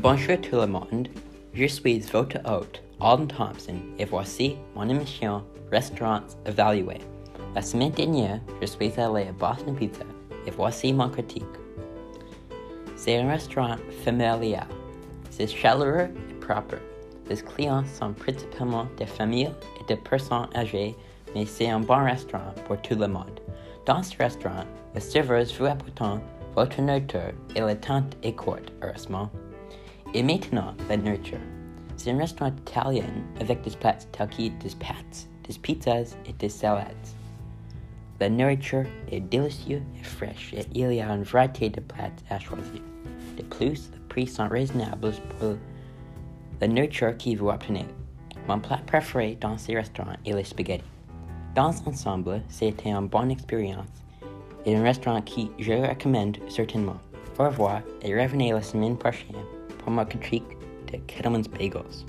Bonjour tout le monde, je suis votre hôte, Alden Thompson, et voici mon émission Restaurants évalués. La semaine dernière, je suis allé à Boston Pizza et voici mon critique. C'est un restaurant familial. C'est chaleureux et propre. Les clients sont principalement des familles et des personnes âgées, mais c'est un bon restaurant pour tout le monde. Dans ce restaurant, la serveuse vous apportant votre nourriture et le temps est court, heureusement. Et maintenant, la nourriture. C'est un restaurant italien avec des plats tels des pâtes, des pizzas et des salades. La nourriture est délicieuse et fraîche et il y a une variété de plats à choisir. De plus, les prix sont raisonnables pour la nourriture que vous obtenez. Mon plat préféré dans ces restaurants est les spaghettis. Dans l'ensemble, c'était une bonne expérience et un restaurant que je recommande certainement. Au revoir et revenez la semaine prochaine from our critique at Kettleman's Bagels.